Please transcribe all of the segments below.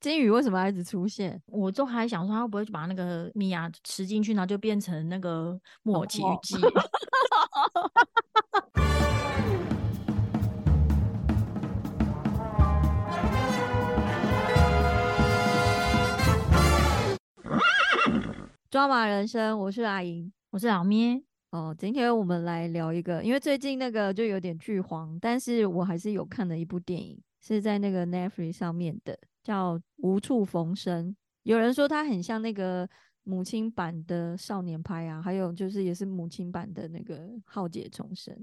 金鱼为什么要一直出现？我都还想说，他会不会把那个米娅吃进去，然后就变成那个木偶奇遇记？抓马人生，我是阿莹，我是老咩。哦，今天我们来聊一个，因为最近那个就有点剧荒，但是我还是有看的一部电影，是在那个 Netflix 上面的，叫《无处逢生》。有人说它很像那个母亲版的少年派啊，还有就是也是母亲版的那个《浩劫重生》。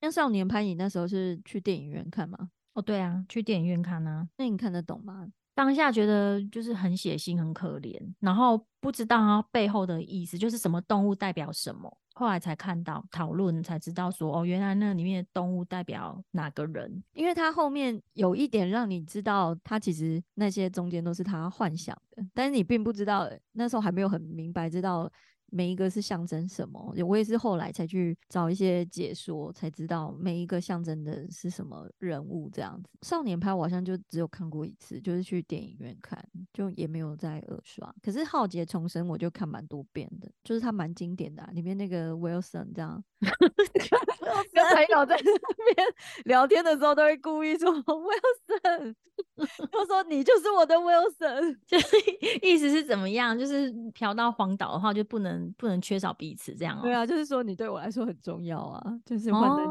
那少年派，你那时候是去电影院看吗？哦，对啊，去电影院看啊。那你看得懂吗？当下觉得就是很血腥、很可怜，然后不知道它背后的意思，就是什么动物代表什么。后来才看到讨论，才知道说哦，原来那里面的动物代表哪个人？因为他后面有一点让你知道，他其实那些中间都是他幻想的，但是你并不知道，那时候还没有很明白知道。每一个是象征什么？我也是后来才去找一些解说，才知道每一个象征的是什么人物这样子。少年派我好像就只有看过一次，就是去电影院看，就也没有再二刷。可是《浩劫重生》我就看蛮多遍的，就是它蛮经典的，啊里面那个 Wilson 这样，跟朋友在那边聊天的时候都会故意说 Wilson，就说你就是我的 Wilson，就是意思是怎么样？就是嫖到荒岛的话就不能。不能缺少彼此，这样哦。对啊，就是说你对我来说很重要啊，就是换的。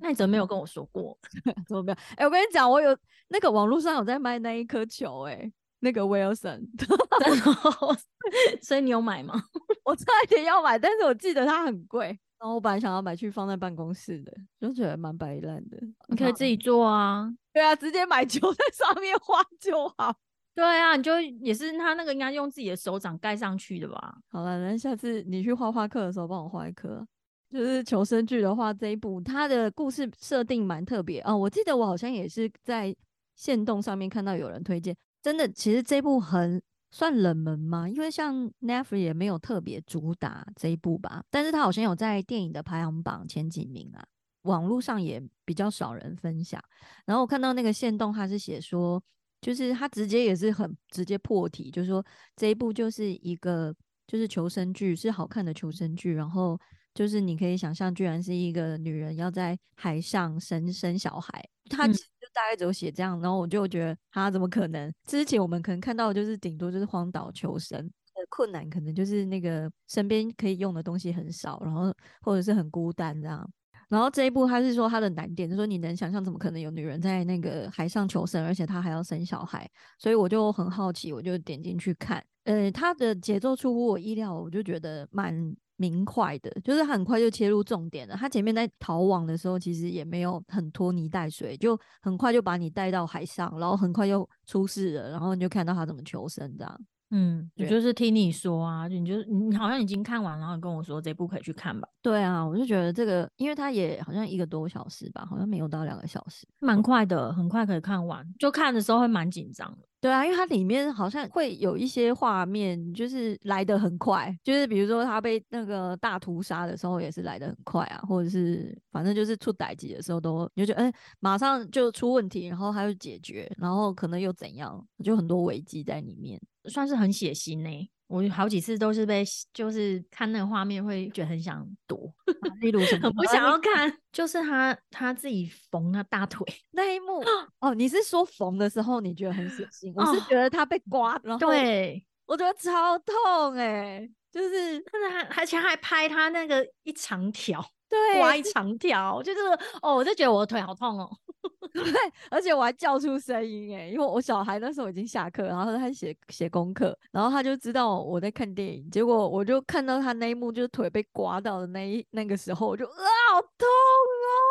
那你怎么没有跟我说过？怎么没有？哎，我跟你讲，我有那个网络上有在卖那一颗球，哎，那个 Wilson，所以你有买吗？我差一点要买，但是我记得它很贵，然后我本来想要买去放在办公室的，就觉得蛮白烂的。你可以自己做啊。对啊，直接买球 在上面画就好。对啊，你就也是他那个应该用自己的手掌盖上去的吧？好了，那下次你去画画课的时候帮我画一颗。就是求生剧的话，这一部它的故事设定蛮特别哦。我记得我好像也是在线动上面看到有人推荐，真的，其实这部很算冷门吗？因为像 Netflix 也没有特别主打这一部吧，但是它好像有在电影的排行榜前几名啊，网络上也比较少人分享。然后我看到那个线动，他是写说。就是他直接也是很直接破题，就是说这一部就是一个就是求生剧，是好看的求生剧。然后就是你可以想象，居然是一个女人要在海上生生小孩，他就大概只有写这样。然后我就觉得他怎么可能？之前我们可能看到的就是顶多就是荒岛求生的困难，可能就是那个身边可以用的东西很少，然后或者是很孤单这样。然后这一部他是说他的难点，就说你能想象怎么可能有女人在那个海上求生，而且她还要生小孩，所以我就很好奇，我就点进去看。呃，他的节奏出乎我意料，我就觉得蛮明快的，就是很快就切入重点了。他前面在逃亡的时候，其实也没有很拖泥带水，就很快就把你带到海上，然后很快就出事了，然后你就看到他怎么求生这样。嗯，我就是听你说啊，你就你好像已经看完，然后跟我说这部可以去看吧。对啊，我就觉得这个，因为它也好像一个多小时吧，好像没有到两个小时，蛮快的，很快可以看完。就看的时候会蛮紧张的。对啊，因为它里面好像会有一些画面，就是来得很快，就是比如说他被那个大屠杀的时候也是来得很快啊，或者是反正就是出歹机的时候都你就觉得哎，马上就出问题，然后他就解决，然后可能又怎样，就很多危机在里面。算是很血腥呢，我好几次都是被，就是看那个画面会觉得很想躲，例如什么不想要看，就是他他自己缝他大腿 那一幕哦，你是说缝的时候你觉得很血腥？我是觉得他被刮，然 后对我觉得超痛哎，就是他还而且还拍他那个一长条。对，刮 一长条，就是哦，我就觉得我的腿好痛哦。对，而且我还叫出声音哎，因为我小孩那时候已经下课，然后他写写功课，然后他就知道我在看电影，结果我就看到他那一幕，就是腿被刮到的那一那个时候，我就啊，好痛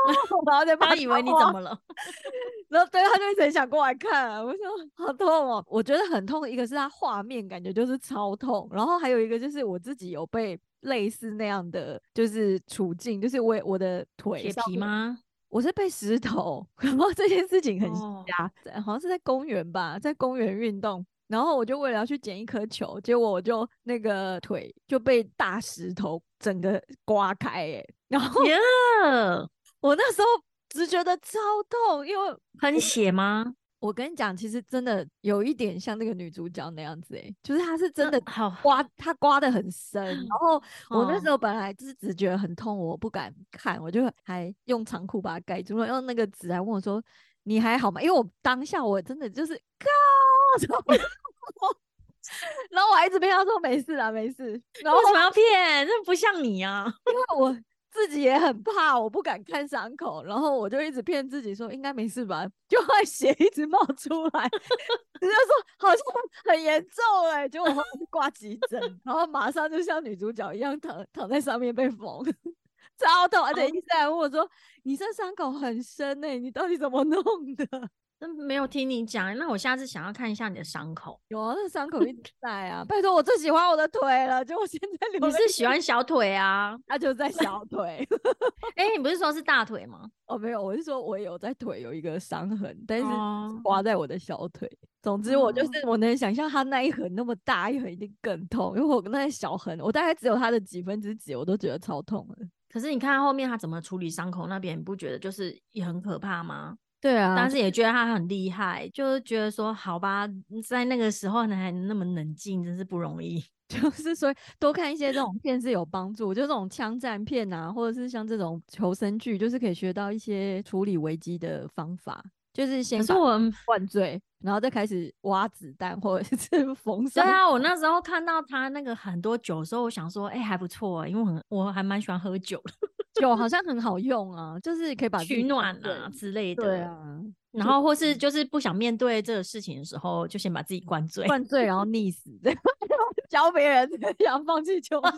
哦，然后就他以为你怎么了，然后对他就一直想过来看，我说好痛哦，我觉得很痛，一个是他画面感觉就是超痛，然后还有一个就是我自己有被。类似那样的就是处境，就是我我的腿铁皮吗？我是被石头，然后这件事情很瞎，好像是在公园吧，在公园运动，然后我就为了要去捡一颗球，结果我就那个腿就被大石头整个刮开，哎，然后呀，我那时候只觉得超痛，因为喷血吗？我跟你讲，其实真的有一点像那个女主角那样子、欸，就是她是真的好刮，她刮的很深。然 后我那哦时候本来就是只觉得很痛，我不敢看，我就还用长裤把它盖住了，用那个纸还问我说：“你还好吗？”因为我当下我真的就是靠，然后 然后我还一直骗他说没事啦，没事。然后为什么要骗？这不像你啊！因为我自己也很怕，我不敢看伤口，然后我就一直骗自己说应该没事吧，就会血一直冒出来，人家说好像 很严重哎、结果后来就挂急诊，然后马上就像女主角一样躺躺在上面被缝。超痛，而且医生还问我说：“你这伤口很深哎、你到底怎么弄的真没有听你讲，那我下次想要看一下你的伤口。？”有啊，那伤口一直在啊！拜托，我最喜欢我的腿了，就我现在留你是喜欢小腿啊？那就在小腿。哎、你不是说是大腿吗？哦，没有，我是说我有在腿有一个伤痕，但是哦刮在我的小腿。总之，我就哦是我能想象它那一痕那么大一痕一定更痛，因为我那小痕，我大概只有它的几分之几，我都觉得超痛了。可是你看后面他怎么处理伤口那边，你不觉得就是也很可怕吗？对啊但是也觉得他很厉害，就是觉得说好吧，在那个时候呢还那么冷静，真是不容易。就是所以多看一些这种片是有帮助，就这种枪战片啊，或者是像这种求生剧，就是可以学到一些处理危机的方法。就是先把可是我灌醉，然后再开始挖子弹或者是 缝伤。对啊，我那时候看到他那个很多酒的时候，我想说，哎、还不错、欸，因为我很我还蛮喜欢喝酒的，酒好像很好用啊，就是可以把取暖啊之类的。对啊，然后或是就是不想面对这个事情的时候，就先把自己灌醉。灌醉然后溺死，对，教别人想放弃求生。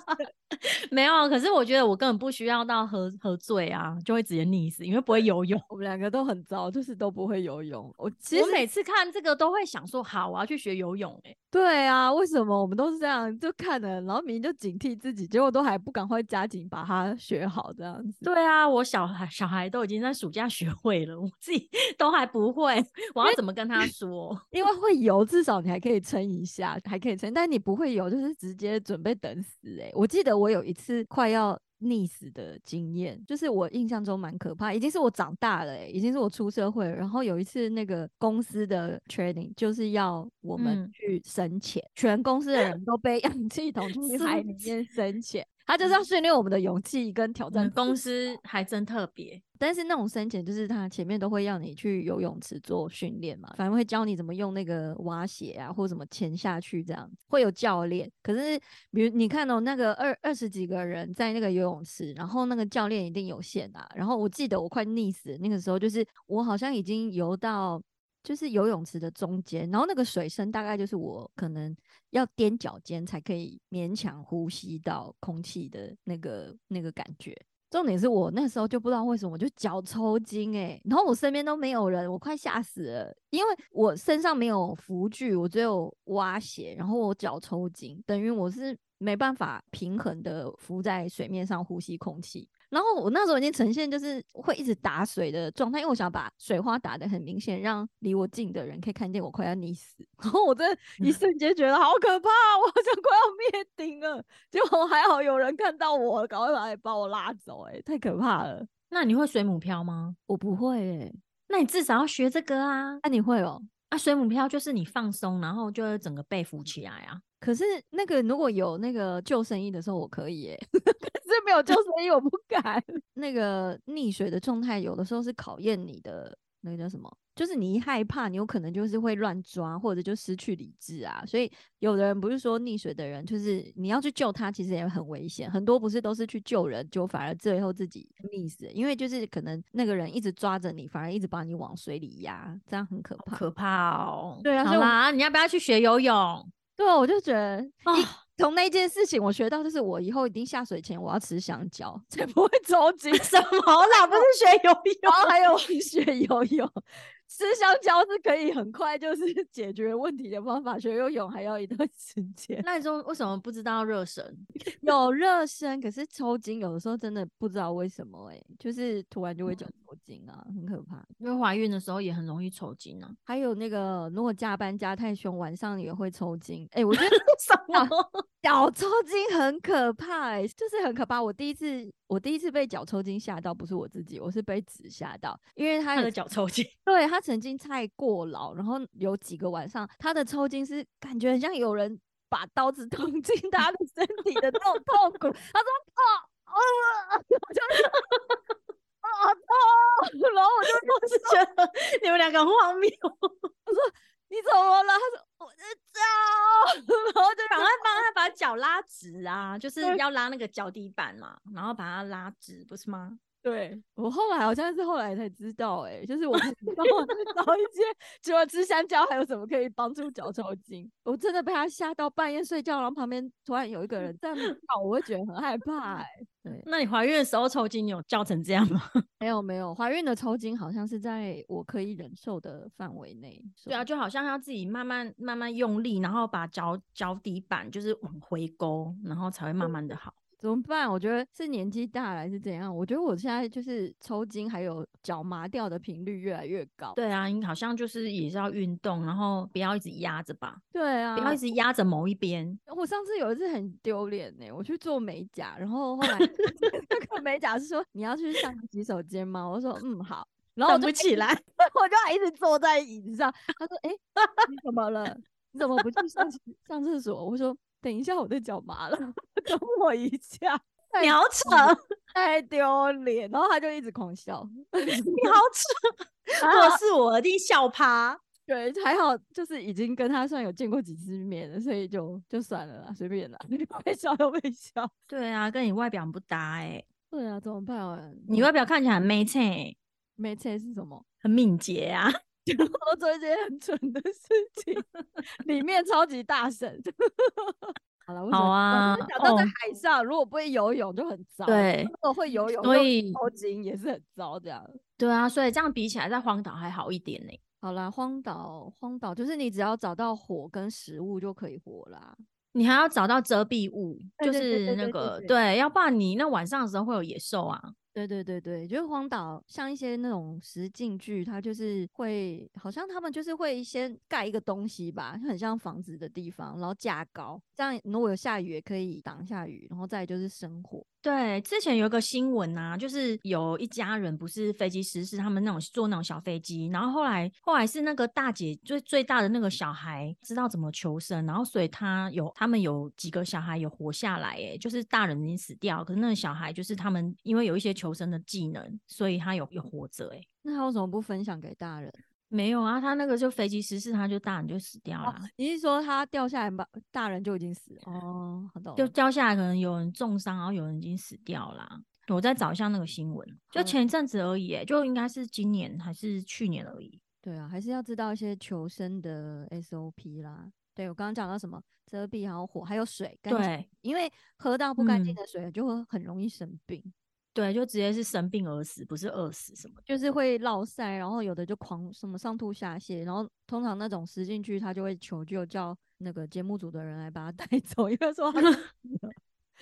没有，可是我觉得我根本不需要到喝喝醉啊，就会直接溺死，因为不会游泳。我们两个都很糟，就是都不会游泳。我 其实我每次看这个都会想说，好，我要去学游泳、欸。对啊，为什么我们都是这样？就看了，然后明明就警惕自己，结果都还不赶快加紧把它学好，这样子。对啊，我小孩小孩都已经在暑假学会了，我自己都还不会，我要怎么跟他说？因为会游，至少你还可以撑一下，还可以撑。但你不会游，就是直接准备等死、欸。我记得我有一次快要溺死的经验，就是我印象中蛮可怕，已经是我长大了、欸，已经是我出社会了。然后有一次那个公司的 training 就是要我们嗯去深潜，全公司的人都被氧气筒 去海里面深潜。他就是要训练我们的勇气跟挑战嗯公司还真特别，但是那种深潜就是他前面都会要你去游泳池做训练嘛，反正会教你怎么用那个蛙鞋啊，或怎么潜下去这样子，会有教练。可是比如你看哦，那个二二十几个人在那个游泳池，然后那个教练一定有限啊。然后我记得我快溺死那个时候，就是我好像已经游到。就是游泳池的中间，然后那个水深大概就是我可能要踮脚尖才可以勉强呼吸到空气的那个那个感觉。重点是我那时候就不知道为什么我就脚抽筋诶、然后我身边都没有人，我快吓死了，因为我身上没有浮具，我只有蛙鞋，然后我脚抽筋，等于我是没办法平衡的浮在水面上呼吸空气。然后我那时候已经呈现就是会一直打水的状态，因为我想把水花打得很明显，让离我近的人可以看见我快要溺死。然后我真的一瞬间觉得好可怕，我好像快要灭顶了。结果还好有人看到我，赶快来把我拉走、欸，太可怕了。那你会水母漂吗？我不会诶、那你至少要学这个啊！那、你会哦？啊，水母漂就是你放松，然后就会整个背浮起来啊。可是那个如果有那个救生衣的时候，我可以耶、可是没有救生衣，我不敢。那个溺水的状态，有的时候是考验你的那个叫什么？就是你一害怕，你有可能就是会乱抓，或者就失去理智啊。所以有的人不是说溺水的人，就是你要去救他，其实也很危险。很多不是都是去救人，就反而最后自己溺死，因为就是可能那个人一直抓着你，反而一直把你往水里压，这样很可怕。可怕哦！对啊好啦，你要不要去学游泳？对啊，我就觉得啊从那件事情我学到，就是我以后一定下水前我要吃香蕉，才不会着急。什么啦？不是学游泳？还有学游泳，吃香蕉是可以很快就是 解决问题的方法，学游泳还要一段 时间。那你说为什么不知道热身？有热身，可是抽筋有的时候真的不知道为什么、欸，就是突然就会脚抽筋啊，很可怕。因为怀孕的时候也很容易抽筋啊。还有那个如果加班加太凶，晚上也会抽筋。哎、我觉得什么？脚抽筋很可怕、欸，就是很可怕。我第一次，我我第一次被脚抽筋吓到，不是我自己，我是被纸吓到，因为他他的脚抽筋，对他曾经太过劳，然后有几个晚上他的抽筋是感觉很像有人把刀子捅 进他的身体的那种痛苦。他说：“哦哦，我就啊痛，然后我就我是觉得你们两个很荒谬，你怎么了？他说我的脚，然后就赶快帮他把脚拉直啊，就是要拉那个脚底板嘛，然后把它拉直，不是吗？对我后来好像是后来才知道、欸，哎，就是我帮我去找一些，除了吃香蕉，还有什么可以帮助脚抽筋？我真的被他吓到，半夜睡觉，然后旁边突然有一个人在那边 叫，我会觉得很害怕、欸，对，那你怀孕的时候抽筋，你有叫成这样吗？没有没有，怀孕的抽筋好像是在我可以忍受的范围内。对啊，就好像要自己慢慢慢慢用力，然后把脚脚底板就是往回勾，然后才会慢慢的好。怎么办？我觉得是年纪大了还是怎样？我觉得我现在就是抽筋，还有脚麻掉的频率越来越高。对啊，你好像就是也是要运动，然后不要一直压着吧，对啊，不要一直压着某一边。我上次有一次很丢脸呢，我去做美甲，然后后来 那个美甲是说你要去上洗手间吗？我说嗯好，然后我就不起来，我就还一直坐在椅子上。他说哎、你怎么了？你怎么不去上 上厕所？我说等一下，我的脚麻了，等我一下。你好扯，太丢脸，然后他就一直狂笑，你好扯，如果是我，一定笑趴。对，还好就是已经跟他算有见过几次面了，所以就就算了啦，随便啦，被笑都被笑。对啊，跟你外表不搭哎、对啊，怎么办啊？你外表看起来很媚菜，没切是什么？很敏捷啊。我做一些很蠢的事情，里面超级大神。好了，我好啊想到在哦海上，如果不会游泳就很糟。对如果会游泳，所以抽筋也是很糟。这样。对啊，所以这样比起来，在荒岛还好一点呢、好啦，荒岛，荒岛就是你只要找到火跟食物就可以活啦。你还要找到遮蔽物，就是那个对，要不然你那晚上的时候会有野兽啊。对对对对，就是荒岛，像一些那种实境剧，它就是会，好像他们就是会先盖一个东西吧，很像房子的地方，然后架高，这样如果有下雨也可以挡下雨，然后再就是生火。对，之前有一个新闻啊，就是有一家人不是飞机失事，他们那种坐那种小飞机，然后后来后来是那个大姐最最大的那个小孩知道怎么求生，然后所以他有他们有几个小孩有活下来，诶，就是大人已经死掉，可是那个小孩就是他们因为有一些求生的技能，所以他有有活着，诶。那他为什么不分享给大人？没有啊，他那个就飞机失事，他就大人就死掉了啊。你是说他掉下来吧，大人就已经死了？哦，好懂。就掉下来，可能有人重伤，然后有人已经死掉了。我再找一下那个新闻，就前一阵子而已、欸，就应该是今年还是去年而已。对啊，还是要知道一些求生的 SOP 啦。对我刚刚讲到什么遮蔽，还有火，还有水，干净对因为喝到不干净嗯的水就会很容易生病。对，就直接是生病而死，不是饿死什么的。就是会落晒，然后有的就狂什么上吐下泻，然后通常那种实进去他就会求救，叫那个节目组的人来把他 带走，因为说他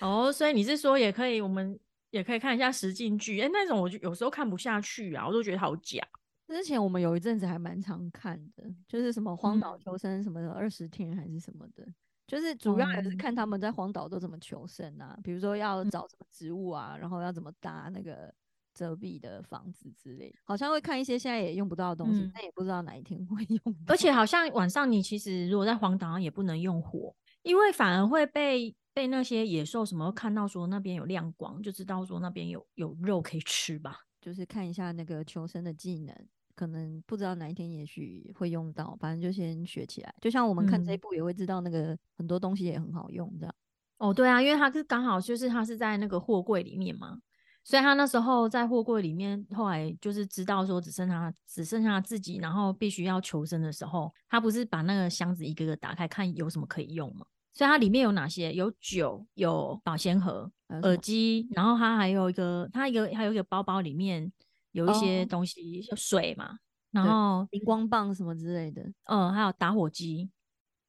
哦，所以你是说也可以，我们也可以看一下实境剧。哎、那种我就有时候看不下去啊，我都觉得好假。之前我们有一阵子还蛮常看的，就是什么荒岛嗯求生什么的，二十天还是什么的，就是主要还是哦看他们在荒岛都怎么求生啊，比如说要找什么植物啊，然后要怎么搭那个遮蔽的房子之类，好像会看一些现在也用不到的东西，嗯但也不知道哪一天会 用到。而且好像晚上你其实如果在荒岛上也不能用火，因为反而会被被那些野兽什么看到说那边有亮光，就知道说那边有有肉可以吃吧。就是看一下那个求生的技能，可能不知道哪一天也许会用到，反正就先学起来。就像我们看这一嗯部也会知道那个很多东西也很好用，这样。哦，对啊，因为他是刚好就是他是在那个货柜里面嘛，所以他那时候在货柜里面，后来就是知道说只剩他只剩下他自己，然后必须要求生的时候，他不是把那个箱子一个个打开看有什么可以用吗？所以它里面有哪些？有酒，有保鲜盒，耳机，然后它还有一个，它一个还有一个包包里面有一些哦东西，有水嘛，然后荧光棒什么之类的，嗯，还有打火机，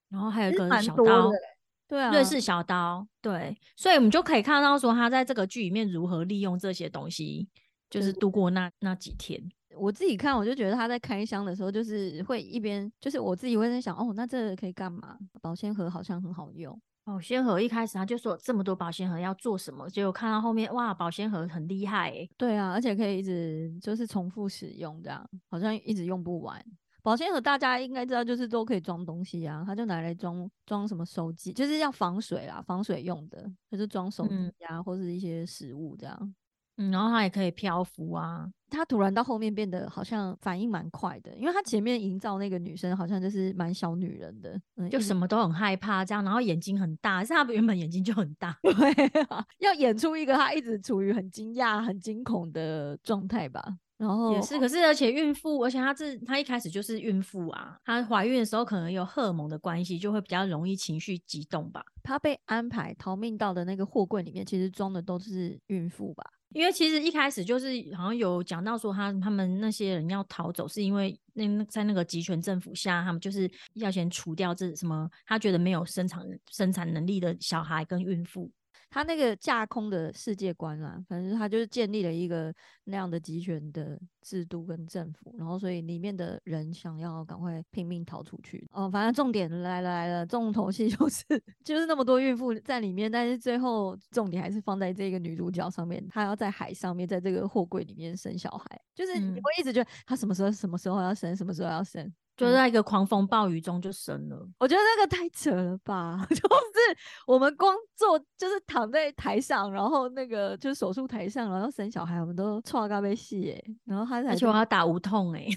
然后还有一个小刀，欸对啊，瑞士小刀，对，所以我们就可以看到说他在这个剧里面如何利用这些东西，就是度过那那几天。我自己看，我就觉得他在开箱的时候，就是会一边，就是我自己会在想，哦，那这个可以干嘛？保鲜盒好像很好用，保鲜盒一开始他就说这么多保鲜盒要做什么，结果看到后面哇，保鲜盒很厉害哎。对啊，而且可以一直就是重复使用，这样好像一直用不完。保鲜盒大家应该知道，就是都可以装东西啊，它就拿来装装什么手机，就是要防水啦，防水用的，就是装手机啊，或是一些食物这样。嗯，然后它也可以漂浮啊。他突然到后面变得好像反应蛮快的，因为他前面营造那个女生好像就是蛮小女人的，嗯就什么都很害怕这样，然后眼睛很大，是她原本眼睛就很大，对，啊要演出一个她一直处于很惊讶、很惊恐的状态吧。然后也是，可是而且孕妇，而且她是她一开始就是孕妇啊，她怀孕的时候可能有荷尔蒙的关系，就会比较容易情绪激动吧。她被安排逃命到的那个货柜里面，其实装的都是孕妇吧。因为其实一开始就是好像有讲到说，他他们那些人要逃走，是因为那在那个集权政府下，他们就是要先除掉这什么，他觉得没有生产生产能力的小孩跟孕妇。他那个架空的世界观啦，反正他就是建立了一个那样的集权的制度跟政府，然后所以里面的人想要赶快拼命逃出去。哦，反正重点来了来了，重头戏 就是就是那么多孕妇在里面，但是最后重点还是放在这个女主角上面，她要在海上面，在这个货柜里面生小孩，就是你会一直觉得她什么时候什么时候要生，什么时候要生。就在一个狂风暴雨中就生了，我觉得那个太扯了吧！就是我们光做，就是躺在台上，然后那个就是手术台上，然后生小孩，我们都错咖啡戏哎，然后他而且我要打无痛哎，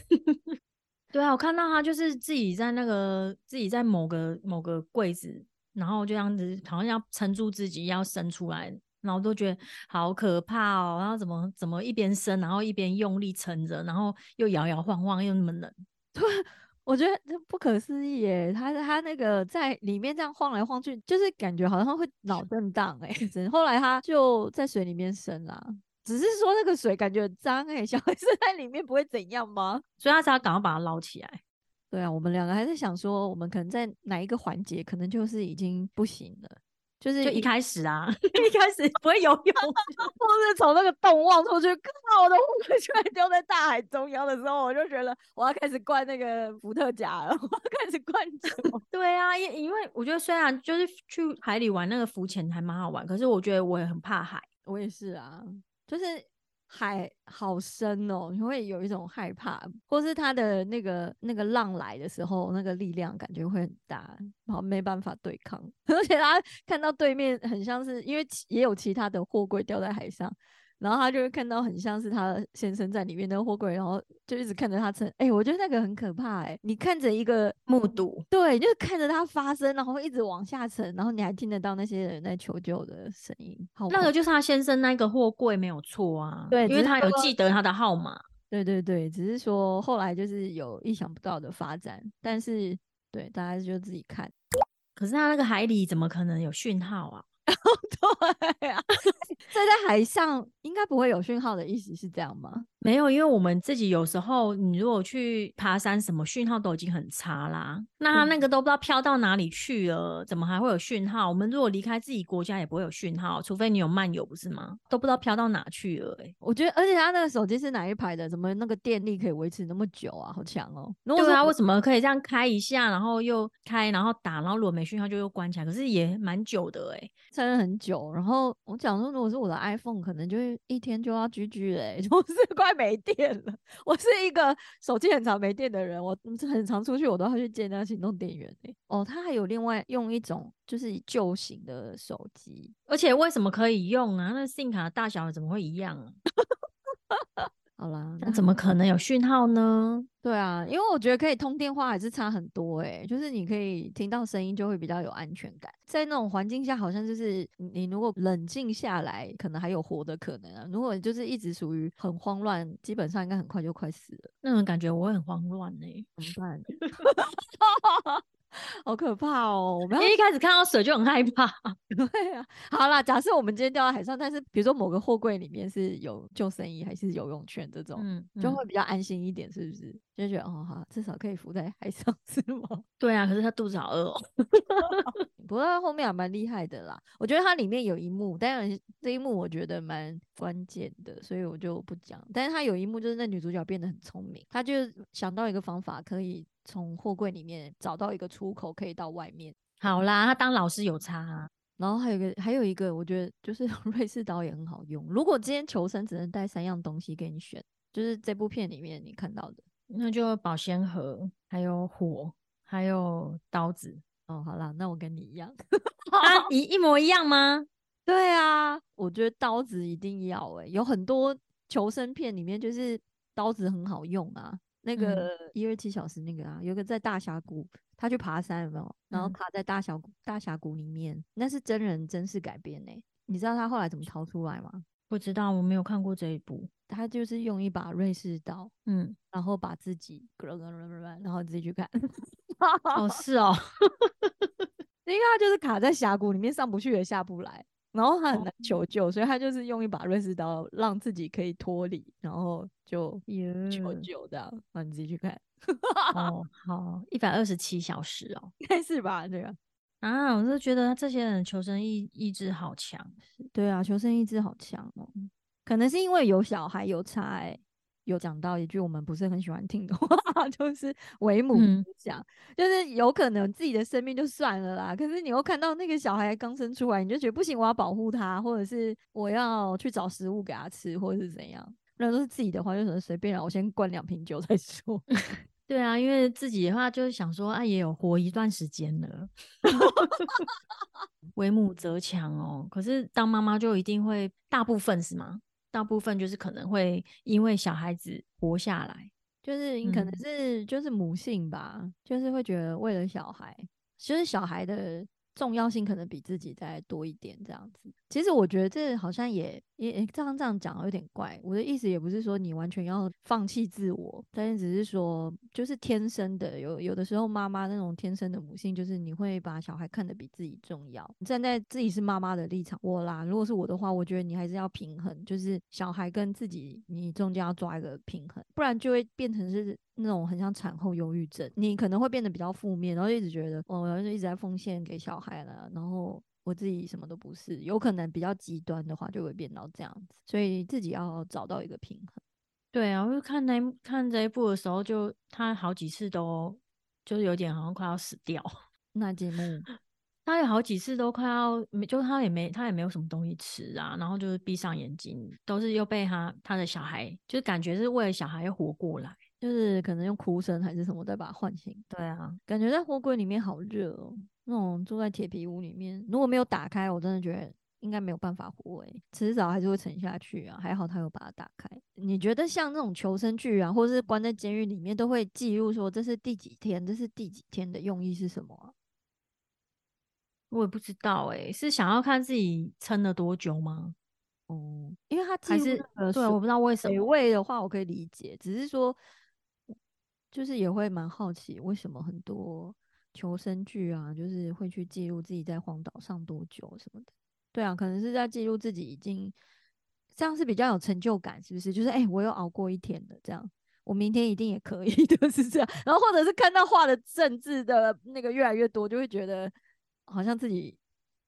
对啊，我看到他就是自己在那个自己在某个某个柜子，然后就这样子好像要撑住自己要生出来，然后都觉得好可怕哦，然后怎么怎么一边生，然后一边用力撑着，然后又摇摇晃晃又那么冷，对。我觉得这不可思议耶！他他那个在里面这样晃来晃去，就是感觉好像会脑震荡哎。后来他就在水里面生啦，只是说那个水感觉很脏哎，小孩子在里面不会怎样吗？所以他才要赶快把它捞起来。对啊，我们两个还是想说，我们可能在哪一个环节，可能就是已经不行了。就是就一开始啊，一开始不会游泳，或是从那个洞望出去，靠，我的乌龟居然丢在大海中央的时候，我就觉得我要开始灌那个伏特加了，我要开始灌酒。对啊，因因为我觉得虽然就是去海里玩那个浮潜还蛮好玩，可是我觉得我也很怕海。我也是啊，就是。海好深哦，你会有一种害怕，或是他的那个那个浪来的时候，那个力量感觉会很大，然后没办法对抗。而且他看到对面很像是，因为也有其他的货柜掉在海上。然后他就会看到很像是他先生在里面那个货柜，然后就一直看着他沉。哎，我觉得那个很可怕哎，你看着一个目睹，对，就是看着他发生，然后一直往下沉，然后你还听得到那些人在求救的声音。好那个就是他先生那个货柜没有错啊，对，因为他有记得他的号码。对对对，只是说后来就是有意想不到的发展，但是对大家就自己看。可是他那个海里怎么可能有讯号啊？对啊，这在海上应该不会有讯号的意思是这样吗？没有，因为我们自己有时候，你如果去爬山，什么讯号都已经很差啦。那他那个都不知道飘到哪里去了，怎么还会有讯号？我们如果离开自己国家，也不会有讯号，除非你有漫游，不是吗？都不知道飘到哪去了。哎，我觉得，而且他那个手机是哪一排的？怎么那个电力可以维持那么久啊？好强哦！对啊，为什么可以这样开一下，然后又开，然后打，然后如果没讯号就又关起来？可是也蛮久的哎，撑了很久。然后我讲说，如果是我的 iPhone，可能就一天就要 GG 哎，就是快。没电了，我是一个手机很常没电的人，我很常出去，我都要去接那个行动电源哦，他还有另外用一种就是旧型的手机，而且为什么可以用啊？那 SIM 卡的大小怎么会一样啊？好啦，那怎么可能有讯号呢？对啊，因为我觉得可以通电话还是差很多哎，就是你可以听到声音就会比较有安全感，在那种环境下好像就是你如果冷静下来，可能还有活的可能啊。如果就是一直属于很慌乱，基本上应该很快就快死了。那种感觉我会很慌乱呢，怎么办？好可怕哦！我们一开始看到水就很害怕。对啊，好啦，假设我们今天掉到海上，但是比如说某个货柜里面是有救生衣还是游泳圈这种，嗯，就会比较安心一点，是不是？就觉得哦，好，至少可以浮在海上，是吗？对啊，可是他肚子好饿哦。不过他后面还蛮厉害的啦，我觉得它里面有一幕，当然这一幕我觉得蛮关键的，所以我就不讲。但是他有一幕就是那女主角变得很聪明，她就想到一个方法可以。从货柜里面找到一个出口，可以到外面。好啦，他当老师有差啊。然后还有一个，还有一个，我觉得就是 瑞士刀也很好用。如果今天求生只能带三样东西给你选，就是这部片里面你看到的，那就保鲜盒，还有火，还有刀子。哦，好啦，那我跟你一样，啊，一一模一样吗？对啊，我觉得刀子一定要诶、有很多求生片里面就是刀子很好用啊。那个一二七小时那个啊，有个在大峡谷，他去爬山有没有？然后嗯卡在大峡谷大峡谷里面，那是真人真事改编诶、你知道他后来怎么逃出来吗？不知道，我没有看过这一部。他就是用一把瑞士刀，嗯，然后把自己，然后自己去看，哦，是哦，因为他就是卡在峡谷里面上不去也下不来，然后他很难哦求救，所以他就是用一把瑞士刀让自己可以脱离，然后就求救这样。那你自己去看，哦，好，一百二十七小时哦。应该是吧？这个啊，我是觉得这些人求生意意志好强。对啊，求生意志好强哦，可能是因为有小孩有差欸有讲到一句我们不是很喜欢听的话，就是为母嗯之想，就是有可能自己的生命就算了啦，可是你又看到那个小孩刚生出来，你就觉得不行，我要保护他，或者是我要去找食物给他吃，或者是怎样。那都是自己的话，就可能随便让我先灌两瓶酒再说。对啊，因为自己的话就是想说，啊，也有活一段时间了，为母则强哦。可是当妈妈就一定会，大部分是吗？大部分就是可能会因为小孩子活下来。就是你可能嗯是就是母性吧，就是会觉得为了小孩，就是小孩的重要性可能比自己再多一点这样子。其实我觉得这好像也也这样这样讲有点怪。我的意思也不是说你完全要放弃自我，但是只是说就是天生的有有的时候妈妈那种天生的母性，就是你会把小孩看得比自己重要。站在自己是妈妈的立场，我啦，如果是我的话，我觉得你还是要平衡，就是小孩跟自己你中间要抓一个平衡，不然就会变成是那种很像产后忧郁症，你可能会变得比较负面，然后就一直觉得哦，我就一直在奉献给小孩了，然后。我自己什么都不是，有可能比较极端的话，就会变到这样子，所以自己要找到一个平衡。对啊，我就看那看这一部的时候就，他好几次都就是有点好像快要死掉。那节目他有好几次都快要没，就他也没他也没有什么东西吃啊，然后就是闭上眼睛，都是又被他他的小孩，就是感觉是为了小孩又活过来。就是可能用哭声还是什么再把它唤醒，对啊，感觉在货柜里面好热哦，那种住在铁皮屋里面，如果没有打开，我真的觉得应该没有办法活诶、迟早还是会沉下去啊。还好他有把它打开。你觉得像那种求生剧啊，或者是关在监狱里面，都会记录说这是第几天，这是第几天的用意是什么啊？我也不知道哎、是想要看自己撑了多久吗？哦、因为他记录还是对，我不知道为什水么。位的话，我可以理解，只是说，就是也会蛮好奇，为什么很多求生剧啊，就是会去记录自己在荒岛上多久什么的。对啊，可能是在记录自己已经这样是比较有成就感，是不是？就是哎、我又熬过一天了，这样我明天一定也可以，就 是这样。然后或者是看到画的政治的那个越来越多，就会觉得好像自己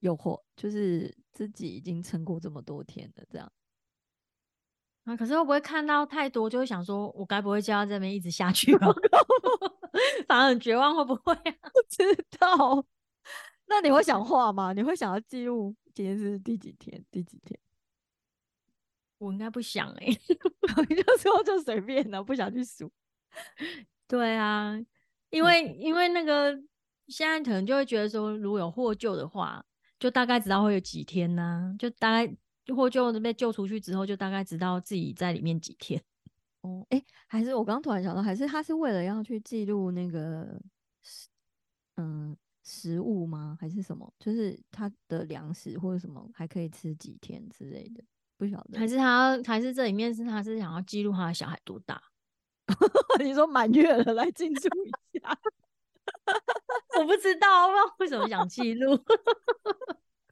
有活，就是自己已经撑过这么多天了，这样。啊，可是会不会看到太多，就会想说，我该不会就要这边一直下去吧？反而很绝望，会不会啊？不知道。那你会想画吗？你会想要记录今天是第几天？第几天？我应该不想哎、你就说就随便的，不想去数。对啊，因嗯为因为那个现在可能就会觉得说，如果有获救的话，就大概知道会有几天呐、就大概获救被救出去之后，就大概知道自己在里面几天。哦，哎、还是我刚突然想到，还是他是为了要去记录那个食，嗯，食物吗？还是什么？就是他的粮食或者什么还可以吃几天之类的，不晓得。还是他要还是这里面是他是想要记录他的小孩多大？你说满月了，来庆祝一下。我不知道，不知道为什么想记录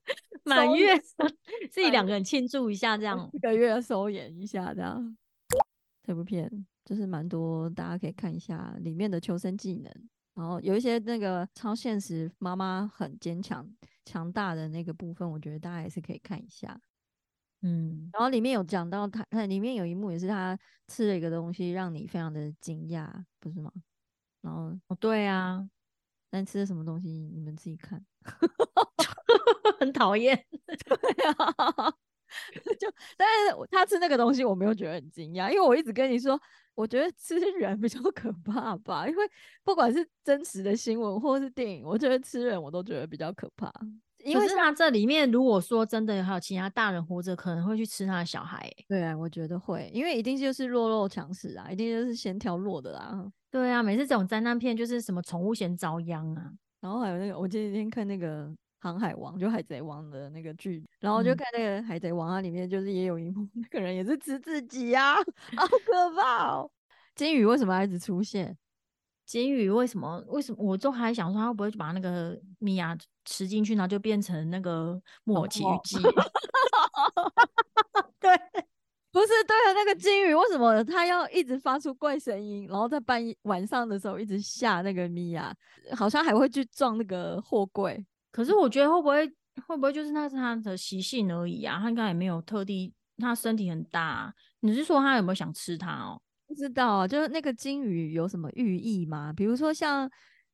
满月，自己两个人庆祝一下这样。一个月收敛一下，这样。这部片就是蛮多，大家可以看一下里面的求生技能，然后有一些那个超现实，妈妈很坚强、强大的那个部分，我觉得大家也是可以看一下。嗯，然后里面有讲到他，他里面有一幕也是他吃了一个东西，让你非常的惊讶，不是吗？然后哦，对啊，但吃的什么东西你们自己看。很讨厌。对啊，就但是他吃那个东西，我没有觉得很惊讶，因为我一直跟你说，我觉得吃人比较可怕吧，因为不管是真实的新闻或是电影，我觉得吃人我都觉得比较可怕。因为可是他这里面如果说真的还有其他大人活着，可能会去吃他的小孩、欸。对啊，我觉得会，因为一定就是弱肉强食啊，一定就是先挑弱的啦。对啊，每次这种灾难片就是什么宠物先遭殃啊。然后还有那个，我前几天看那个《航海王》，就《海贼王》的那个剧，然后就嗯看那个《海贼王》，啊里面就是也有一幕，那个人也是吃自己呀、好可怕哦！金鱼为什么要一直出现？金鱼为什么？为什么？我都还想说，他会不会就把那个米娅吃进去，然后就变成那个木偶奇遇哦记？对，不是对了，那个金鱼为什么它要一直发出怪声音，然后在半夜晚上的时候一直吓那个米娅，好像还会去撞那个货柜。可是我觉得会不会会不会就是那是它的习性而已啊？它应该也没有特地，它身体很大啊、你是说它有没有想吃它哦？不知道啊，就是那个金鱼有什么寓意吗？比如说像《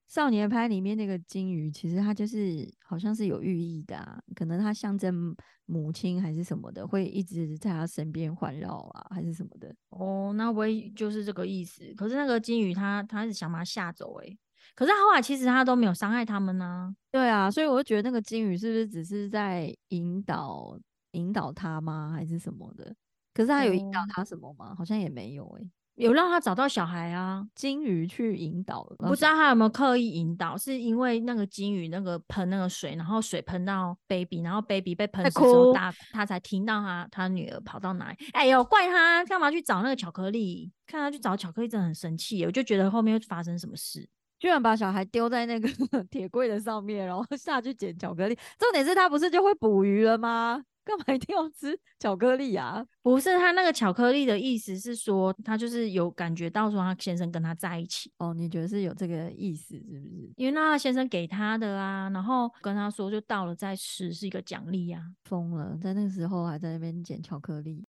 少年派》里面那个金鱼，其实它就是好像是有寓意的、啊，可能它象征母亲还是什么的，会一直在他身边环绕啊，还是什么的。哦，那会不会就是这个意思？可是那个金鱼它它是想把它吓走诶、可是后来其实它都没有伤害他们呢、对啊，所以我就觉得那个金鱼是不是只是在引导引导他吗，还是什么的？可是他有引导哦他什么吗？好像也没有诶、有让他找到小孩啊。金鱼去引导，不知道他有没有刻意引导，是因为那个金鱼那个喷那个水，然后水喷到 baby，然后 baby 被喷在死之后，大他才听到他他女儿跑到哪里。哎呦，怪他干嘛去找那个巧克力？看他去找巧克力真的很生气，我就觉得后面会发生什么事。居然把小孩丢在那个 铁柜的上面，然后下去捡巧克力。重点是他不是就会捕鱼了吗？干嘛一定要吃巧克力啊？不是他那个巧克力的意思是说，他就是有感觉到说他先生跟他在一起，哦，你觉得是有这个意思是不是？因为那先生给他的啊，然后跟他说就到了再吃是一个奖励啊。疯了，在那个时候还在那边捡巧克力。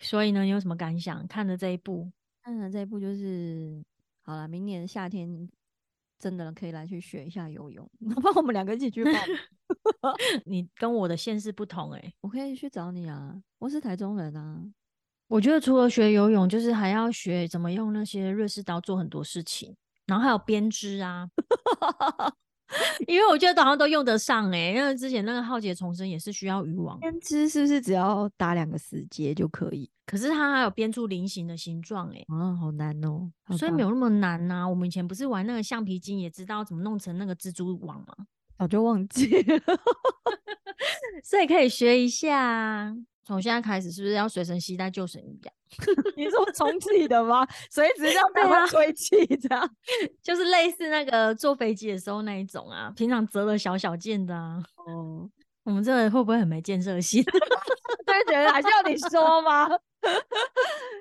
所以呢，你有什么感想？看了这一部，看了这一部就是好了，明年夏天真的可以来去学一下游泳，不然我们两个一起去报名。你 跟我的县市不同诶、我可以去找你啊，我是台中人啊。我觉得除了学游泳，就是还要学怎么用那些瑞士刀做很多事情，然后还有编织啊，因为我觉得好像都用得上诶、因为之前那个浩劫重生也是需要渔网，编织是不是只要打两个死结就可以？可是它还有编出菱形的形状哎、啊，好难哦。所以没有那么难呐、我们以前不是玩那个橡皮筋，也知道怎么弄成那个蜘蛛网吗？早就忘记了。所以可以学一下啊。从现在开始，是不是要随身携带救生衣呀、你说充气的吗？随时这样才对啊会吹气，这样。就是类似那个坐飞机的时候那一种啊，平常折了小小件的啊。哦，我们这个会不会很没建设性？对，觉得还是要你说吗？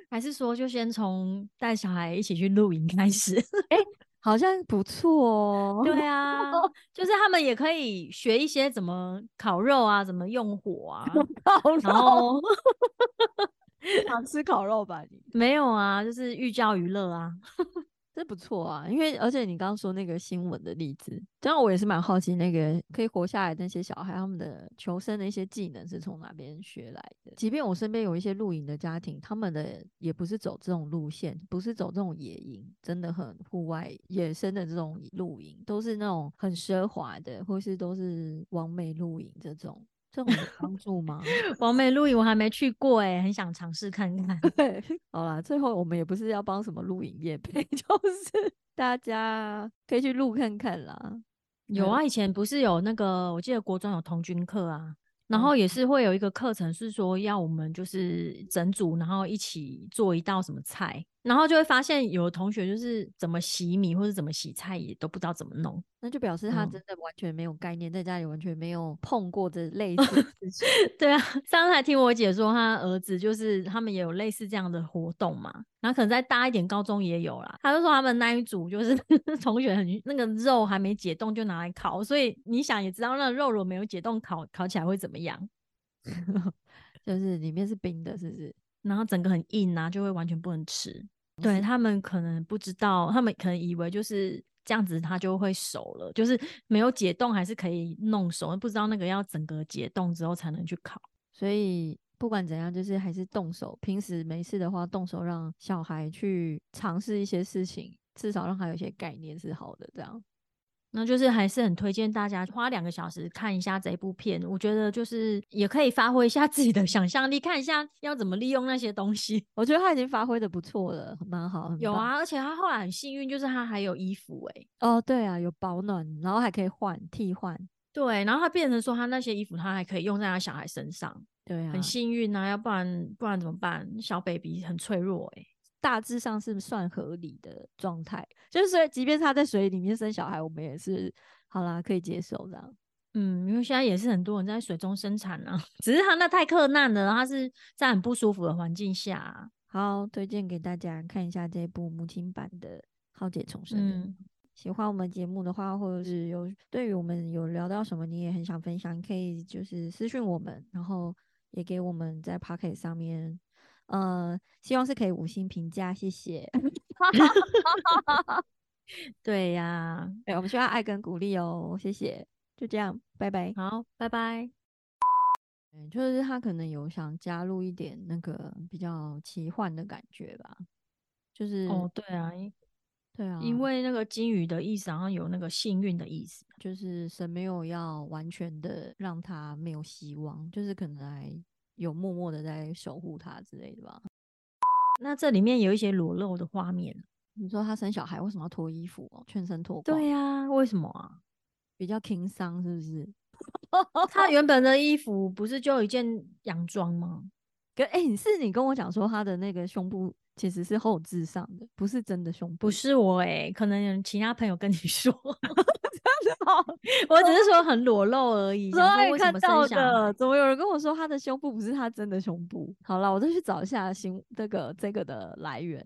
还是说就先从带小孩一起去露营开始？好像不错哦。对啊，就是他们也可以学一些怎么烤肉啊，怎么用火啊。烤然肉，后想吃烤肉吧你？没有啊，就是寓教于乐啊。这不错啊，因为而且你刚刚说那个新闻的例子，这样我也是蛮好奇，那个可以活下来那些小孩，他们的求生的一些技能是从哪边学来的？即便我身边有一些露营的家庭，他们的也不是走这种路线，不是走这种野营，真的很户外野生的这种露营，都是那种很奢华的，或是都是完美露营这种，这种有帮助吗？完美露营我还没去过哎、很想尝试看看。对，好啦，最后我们也不是要帮什么露营业配，就是大家可以去录看看啦。有啊，以前不是有那个，我记得国中有童军课啊，然哦后也是会有一个课程是说要我们就是整组，然后一起做一道什么菜，然后就会发现有的同学就是怎么洗米或者怎么洗菜也都不知道怎么弄。那就表示他嗯真的完全没有概念，在家里完全没有碰过的类似的事情。对啊，上次还听我姐说，她儿子就是他们也有类似这样的活动嘛，然后可能再大一点，高中也有啦。他就说他们那一组就是 同学很那个肉还没解冻就拿来烤，所以你想也知道那个肉如果没有解冻烤烤起来会怎么样，就是里面是冰的，是不是？然后整个很硬啊，就会完全不能吃。对他们可能不知道，他们可能以为就是这样子它就会熟了，就是没有解冻还是可以弄熟，不知道那个要整个解冻之后才能去烤。所以不管怎样，就是还是动手。平时没事的话，动手让小孩去尝试一些事情，至少让他有些概念是好的。这样。那就是还是很推荐大家花两个小时看一下这一部片，我觉得就是也可以发挥一下自己的想象力，看一下要怎么利用那些东西。我觉得他已经发挥的不错了，蛮好。有啊，而且他后来很幸运，就是他还有衣服哎。哦，对啊，有保暖，然后还可以换替换。对，然后他变成说他那些衣服他还可以用在他小孩身上。对啊，很幸运啊，要不然不然怎么办？小 baby 很脆弱哎。大致上是算合理的状态，就是即便他在水里面生小孩，我们也是好啦，可以接受这样。嗯，因为现在也是很多人在水中生产啊，只是他那太困难了，他是在很不舒服的环境下。好，推荐给大家看一下这部母亲版的《浩劫重生》。嗯，喜欢我们节目的话，或者是有对于我们有聊到什么，你也很想分享，可以就是私讯我们，然后也给我们在 Pocket 上面。呃，希望是可以五星评价，谢谢。对呀，对，我们需要爱跟鼓励哦，谢谢。就这样，拜拜。好，拜拜。嗯，就是他可能有想加入一点那个比较奇幻的感觉吧。就是哦，对啊，对啊，因为那个金鱼的意思好像有那个幸运的意思，就是神没有要完全的让他没有希望，就是可能还。有默默的在守护他之类的吧？那这里面有一些裸露的画面。你说他生小孩为什么要脱衣服哦？全身脱光？对呀，为什么啊？比较轻伤是不是？他原本的衣服不是就一件洋装吗？可哎，你是你跟我讲说他的那个胸部其实是后置上的，不是真的胸部。不是我哎，可能有其他朋友跟你 说。我只是说很裸露而已。所以看到的，怎么有人跟我说他的胸部不是他真的胸部？好了，我再去找一下新这个这个的来源。